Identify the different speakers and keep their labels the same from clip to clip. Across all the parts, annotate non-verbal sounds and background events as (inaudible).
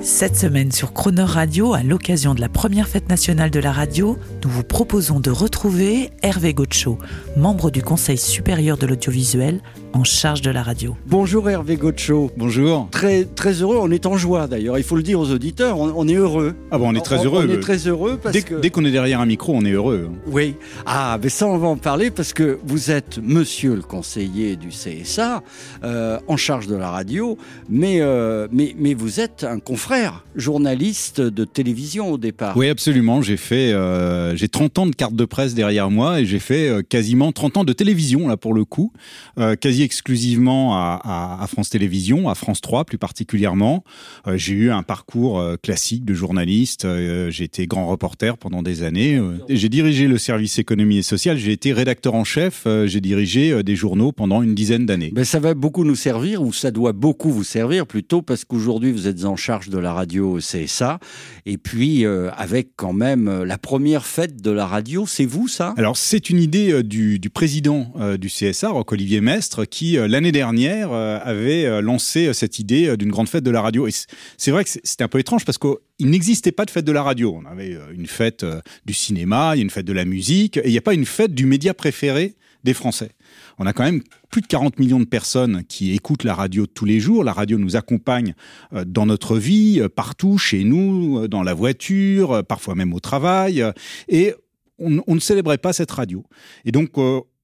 Speaker 1: Cette semaine sur Croner Radio, à l'occasion de la première fête nationale de la radio, nous vous proposons de retrouver Hervé Gaucho, membre du Conseil supérieur de l'audiovisuel en charge de la radio.
Speaker 2: Bonjour Hervé Gaucho.
Speaker 3: Bonjour.
Speaker 2: Très, très heureux, on est en joie d'ailleurs, il faut le dire aux auditeurs, on, on est heureux.
Speaker 3: Ah bon, on est très heureux.
Speaker 2: On, est très heureux parce
Speaker 3: Dès,
Speaker 2: que...
Speaker 3: dès qu'on est derrière un micro, on est heureux.
Speaker 2: Oui, ah, mais ça on va en parler parce que vous êtes monsieur le conseiller du CSA, euh, en charge de la radio, mais, euh, mais, mais vous êtes un confrère, journaliste de télévision au départ.
Speaker 3: Oui, absolument. J'ai fait, euh, j'ai 30 ans de carte de presse derrière moi et j'ai fait euh, quasiment 30 ans de télévision là pour le coup, euh, quasi exclusivement à, à- à France Télévisions, à France 3 plus particulièrement. Euh, j'ai eu un parcours euh, classique de journaliste. euh, j'ai été grand reporter pendant des années. euh, j'ai dirigé le service économie et social. J'ai été rédacteur en chef. euh, j'ai dirigé euh, des journaux pendant une dizaine d'années.
Speaker 2: Ben, ça va beaucoup nous servir, ou ça doit beaucoup vous servir plutôt, parce qu'aujourd'hui vous êtes en charge de la radio au CSA, et puis euh, avec quand même euh, la première fête de la radio, c'est vous ça?
Speaker 3: Alors c'est une idée euh, du, président du CSA, Roch-Olivier Mestre, qui l'année dernière avait lancé cette idée d'une grande fête de la radio. Et c'est vrai que c'était un peu étrange parce qu'il n'existait pas de fête de la radio. On avait une fête du cinéma, il y a une fête de la musique, et il n'y a pas une fête du média préféré des Français. On a quand même plus de 40 millions de personnes qui écoutent la radio tous les jours. La radio nous accompagne euh, dans notre vie, euh, partout, chez nous, euh, dans la voiture, parfois même au travail. Et on, ne célébrait pas cette radio. Et donc,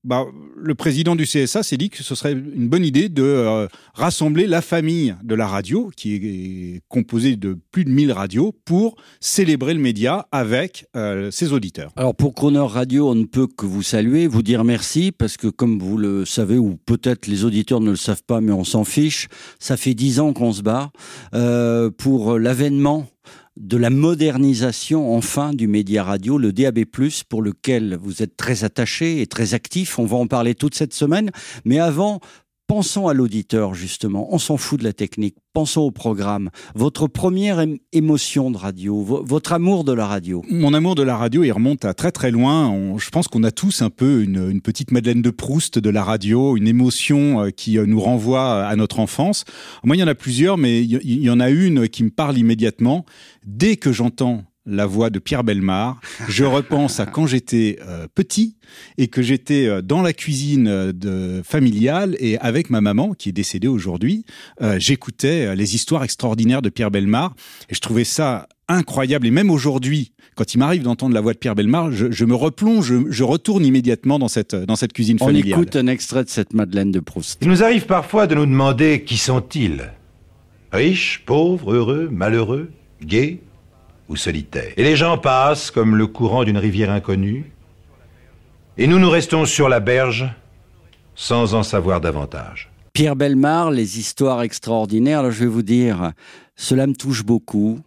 Speaker 3: bah, le président du CSA s'est dit que ce serait une bonne idée de euh, rassembler la famille de la radio, qui est composée de plus de 1000 radios, pour célébrer le média avec euh, ses auditeurs.
Speaker 2: Alors pour Croner Radio, on ne peut que vous saluer, vous dire merci, parce que comme vous le savez, ou peut-être les auditeurs ne le savent pas, mais on s'en fiche, ça fait dix ans qu'on se bat euh, pour l'avènement de la modernisation enfin du média radio, le DAB+, pour lequel vous êtes très attaché et très actif. On va en parler toute cette semaine. Mais avant, pensons à l'auditeur, justement. On s'en fout de la technique. Pensons au programme. Votre première ém- émotion de radio, vo- votre amour de la radio.
Speaker 3: Mon amour de la radio, il remonte à très très loin. Je pense qu'on a tous un peu une, petite Madeleine de Proust de la radio, une émotion euh, qui euh, nous renvoie à notre enfance. Moi, il y en a plusieurs, mais il y en a une qui me parle immédiatement. Dès que j'entends la voix de Pierre Belmar, je repense à quand j'étais euh, petit et que j'étais euh, dans la cuisine euh, de familiale et avec ma maman qui est décédée aujourd'hui, euh, j'écoutais euh, les histoires extraordinaires de Pierre Belmar et je trouvais ça incroyable. Et même aujourd'hui, quand il m'arrive d'entendre la voix de Pierre Belmar, je, je me replonge, je, je retourne immédiatement dans cette, dans cette cuisine
Speaker 2: On
Speaker 3: familiale.
Speaker 2: écoute un extrait de cette Madeleine de Proust.
Speaker 4: Il nous arrive parfois de nous demander qui sont-ils Riches, pauvres, heureux, malheureux, gays ou solitaires Et les gens passent comme le courant d'une rivière inconnue, et nous nous restons sur la berge sans en savoir davantage.
Speaker 2: Pierre Belmar, les histoires extraordinaires. Alors je vais vous dire, cela me touche beaucoup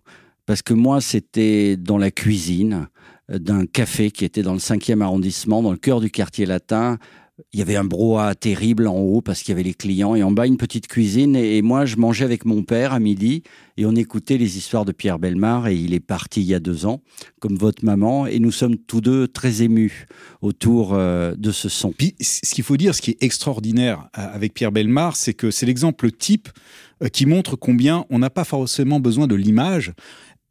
Speaker 2: parce que moi c'était dans la cuisine euh, d'un café qui était dans le 5e arrondissement, dans le cœur du quartier latin. Il y avait un brouhaha terrible en haut parce qu'il y avait les clients et en bas une petite cuisine et moi je mangeais avec mon père à midi et on écoutait les histoires de Pierre Belmar et il est parti il y a deux ans comme votre maman et nous sommes tous deux très émus autour euh, de ce son.
Speaker 3: Puis, ce qu'il faut dire, ce qui est extraordinaire euh, avec Pierre Belmar, c'est que c'est l'exemple type euh, qui montre combien on n'a pas forcément besoin de l'image.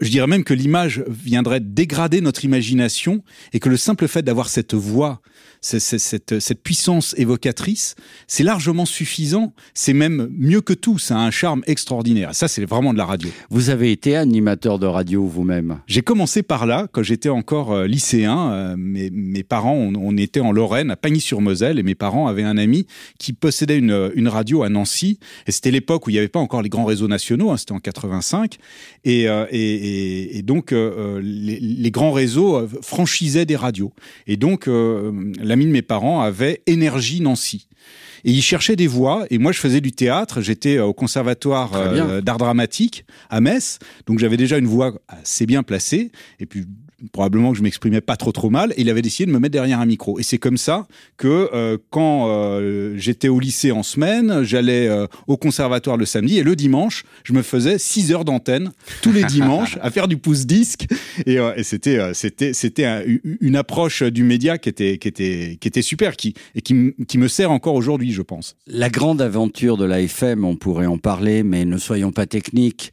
Speaker 3: Je dirais même que l'image viendrait dégrader notre imagination et que le simple fait d'avoir cette voix, cette, cette puissance évocatrice, c'est largement suffisant. C'est même mieux que tout. Ça a un charme extraordinaire. Ça, c'est vraiment de la radio.
Speaker 2: Vous avez été animateur de radio vous-même.
Speaker 3: J'ai commencé par là, quand j'étais encore euh, lycéen. euh, mes, mes parents, on, on était en Lorraine, à Pagny-sur-Moselle, et mes parents avaient un ami qui possédait une, une radio à Nancy. Et c'était l'époque où il n'y avait pas encore les grands réseaux nationaux, hein, c'était en 85. Et, euh, et, et, et donc, euh, les, les grands réseaux euh, franchissaient des radios. Et donc, euh, l'ami de mes parents avait Énergie Nancy. et il cherchait des voix. Et moi, je faisais du théâtre. J'étais au conservatoire euh, d'art dramatique à Metz, donc j'avais déjà une voix assez bien placée. Et puis probablement que je m'exprimais pas trop trop mal. Et il avait décidé de me mettre derrière un micro. Et c'est comme ça que euh, quand euh, j'étais au lycée en semaine, j'allais euh, au conservatoire le samedi et le dimanche, je me faisais 6 heures d'antenne tous les dimanches (laughs) à faire du pouce disque. Et, et c'était c'était c'était un- une approche du média qui était qui était qui était super, qui et qui, qui me sert encore aujourd'hui, je pense.
Speaker 2: La grande aventure de la FM, on pourrait en parler, mais ne soyons pas techniques.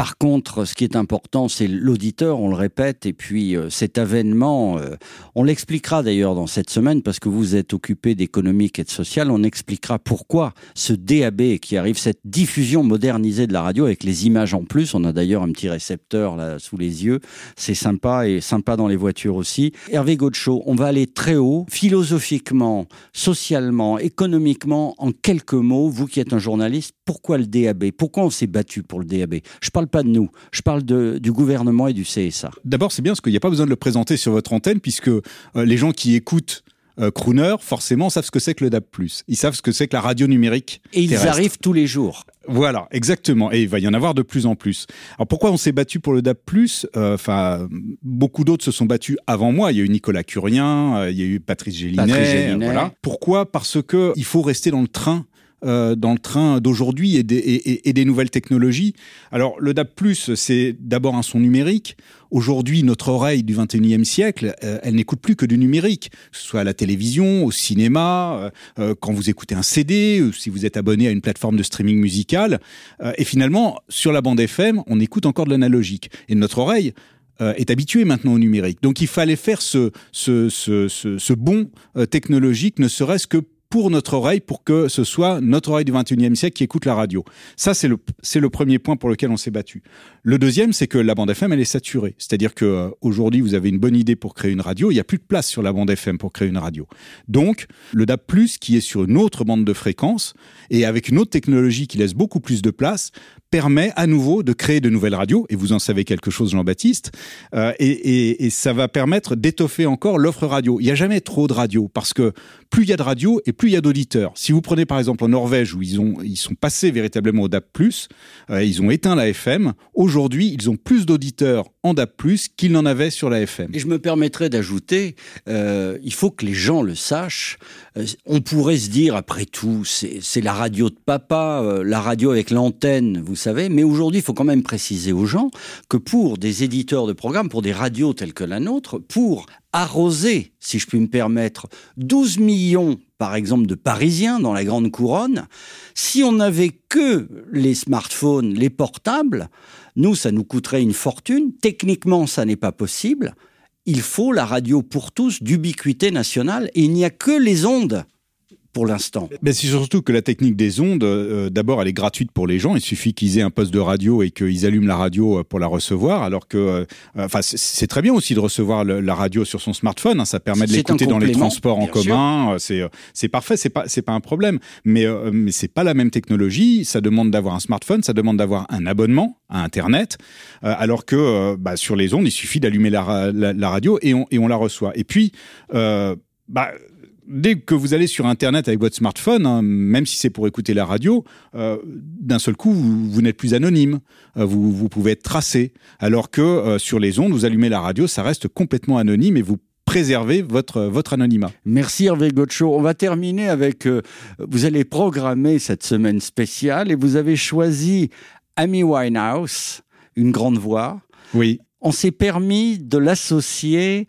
Speaker 2: Par contre, ce qui est important, c'est l'auditeur, on le répète, et puis euh, cet avènement, euh, on l'expliquera d'ailleurs dans cette semaine, parce que vous êtes occupé d'économique et de social, on expliquera pourquoi ce DAB qui arrive, cette diffusion modernisée de la radio avec les images en plus, on a d'ailleurs un petit récepteur là sous les yeux, c'est sympa et sympa dans les voitures aussi. Hervé Gaucho, on va aller très haut, philosophiquement, socialement, économiquement, en quelques mots, vous qui êtes un journaliste, pourquoi le DAB Pourquoi on s'est battu pour le DAB Je parle pas de nous, je parle de, du gouvernement et du CSA.
Speaker 3: D'abord, c'est bien parce qu'il n'y a pas besoin de le présenter sur votre antenne, puisque euh, les gens qui écoutent euh, Crooner, forcément, savent ce que c'est que le DAB+. Ils savent ce que c'est que la radio numérique.
Speaker 2: Et ils arrivent tous les jours.
Speaker 3: Voilà, exactement. Et il va y en avoir de plus en plus. Alors pourquoi on s'est battu pour le DAB+, Euh, Enfin, beaucoup d'autres se sont battus avant moi. Il y a eu Nicolas Curien, euh, il y a eu Patrice Gélinet.
Speaker 2: Patrice Gélinet.
Speaker 3: Voilà. Pourquoi? Parce que il faut rester dans le train. Euh, dans le train d'aujourd'hui et, des- nouvelles technologies. Alors le DAB+, c'est d'abord un son numérique. Aujourd'hui, notre oreille du 21e siècle, euh, elle n'écoute plus que du numérique, que ce soit à la télévision, au cinéma, euh, quand vous écoutez un CD, ou si vous êtes abonné à une plateforme de streaming musical. Et finalement, sur la bande FM, on écoute encore de l'analogique. Et notre oreille est habituée maintenant au numérique. Donc il fallait faire ce, ce, ce, bond technologique, ne serait-ce que pour notre oreille, pour que ce soit notre oreille du 21e siècle qui écoute la radio. Ça, c'est le, c'est le premier point pour lequel on s'est battu. Le deuxième, c'est que la bande FM, elle est saturée. C'est-à-dire que euh, aujourd'hui, vous avez une bonne idée pour créer une radio, il n'y a plus de place sur la bande FM pour créer une radio. Donc, le DAB+, qui est sur une autre bande de fréquence, et avec une autre technologie qui laisse beaucoup plus de place, permet à nouveau de créer de nouvelles radios, et vous en savez quelque chose, Jean-Baptiste, euh, et, ça va permettre d'étoffer encore l'offre radio. Il n'y a jamais trop de radios, parce que plus il y a de radios et plus il y a d'auditeurs. Si vous prenez par exemple en Norvège, où ils, ont, ils sont passés véritablement au DAB+, euh, ils ont éteint la FM, aujourd'hui, ils ont plus d'auditeurs en DAB+, qu'ils n'en avaient sur la FM.
Speaker 2: Et je me permettrais d'ajouter, euh, il faut que les gens le sachent. Euh, on pourrait se dire, après tout, c'est la radio de papa, la radio avec l'antenne, vous savez. Mais aujourd'hui, il faut quand même préciser aux gens que pour des éditeurs de programmes, pour des radios telles que la nôtre, pour arroser, si je puis me permettre, 12 millions, par exemple, de Parisiens dans la grande couronne, si on n'avait que les smartphones, les portables, nous, ça nous coûterait une fortune. Techniquement, ça n'est pas possible. Il faut la radio pour tous d'ubiquité nationale et il n'y a que les ondes pour l'instant.
Speaker 3: Mais c'est surtout que la technique des ondes, euh, d'abord, elle est gratuite pour les gens. Il suffit qu'ils aient un poste de radio et qu'ils allument la radio euh, pour la recevoir. Alors que, euh, enfin, c'est- très bien aussi de recevoir le- la radio sur son smartphone. hein. ça permet de l'écouter dans les transports en commun. C'est, c'est parfait. C'est pas, c'est pas un problème. Mais, euh, mais c'est pas la même technologie. Ça demande d'avoir un smartphone. Ça demande d'avoir un abonnement à Internet. Alors que, bah, sur les ondes, il suffit d'allumer la, ra- la, la radio et on, et on la reçoit. Et puis, bah, dès que vous allez sur Internet avec votre smartphone, hein, même si c'est pour écouter la radio, euh, d'un seul coup, vous, vous n'êtes plus anonyme. Euh, vous, vous pouvez être tracé. Alors que euh, sur les ondes, vous allumez la radio, ça reste complètement anonyme et vous préservez votre, votre anonymat.
Speaker 2: Merci Hervé Gotcho. On va terminer avec, euh, vous allez programmer cette semaine spéciale et vous avez choisi Amy Winehouse, une grande voix.
Speaker 3: Oui.
Speaker 2: On s'est permis de l'associer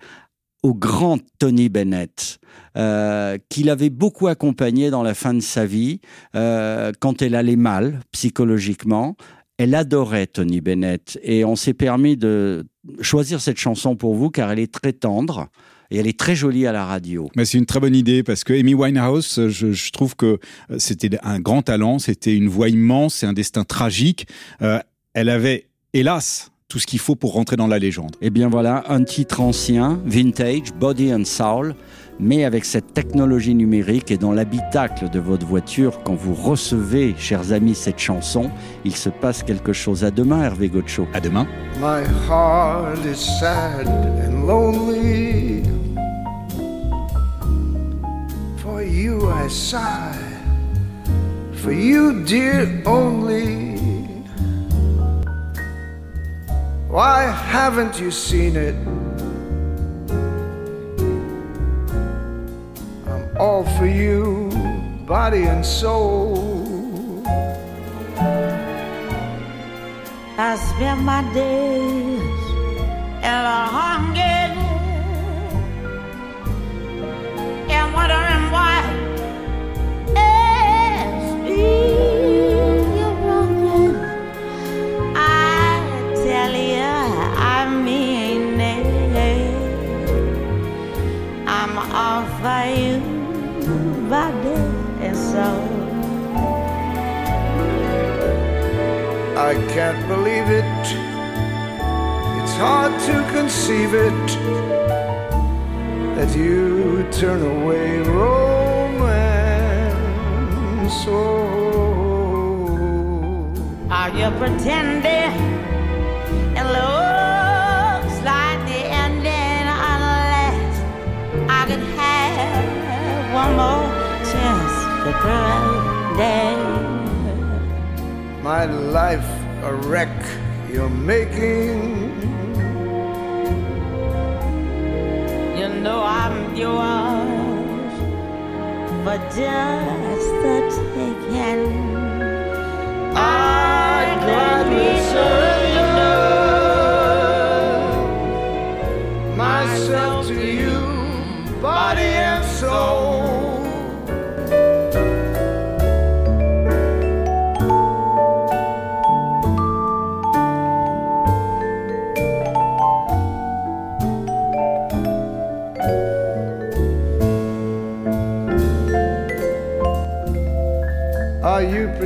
Speaker 2: au grand Tony Bennett, euh, qu'il avait beaucoup accompagné dans la fin de sa vie, euh, quand elle allait mal psychologiquement. Elle adorait Tony Bennett et on s'est permis de choisir cette chanson pour vous car elle est très tendre et elle est très jolie à la radio.
Speaker 3: Mais c'est une très bonne idée parce que Amy Winehouse, je, trouve que c'était un grand talent, c'était une voix immense, c'est un destin tragique. Euh, elle avait, hélas, tout ce qu'il faut pour rentrer dans la légende.
Speaker 2: Et Eh bien voilà, un titre ancien, vintage, body and soul, mais avec cette technologie numérique et dans l'habitacle de votre voiture, quand vous recevez, chers amis, cette chanson, il se passe quelque chose. À demain, Hervé Gotcho.
Speaker 3: À demain.
Speaker 5: My heart is sad and lonely. For you I sigh. for you, dear, only. Why haven't you seen it? I'm all for you, body and soul.
Speaker 6: I spend my days in a hunger I
Speaker 5: can't believe it. It's hard to conceive it that you turn away romance. Oh,
Speaker 6: Are you pretending?
Speaker 5: My life a wreck you're making.
Speaker 6: You know I'm yours for just the taking. I gladly surrender
Speaker 5: myself to you, body and soul.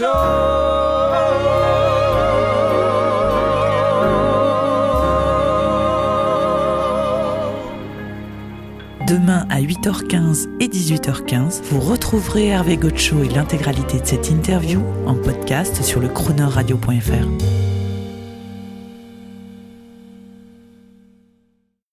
Speaker 1: Demain à 8h15 et 18h15, vous retrouverez Hervé Gotcho et l'intégralité de cette interview en podcast sur le chroneurradio.fr.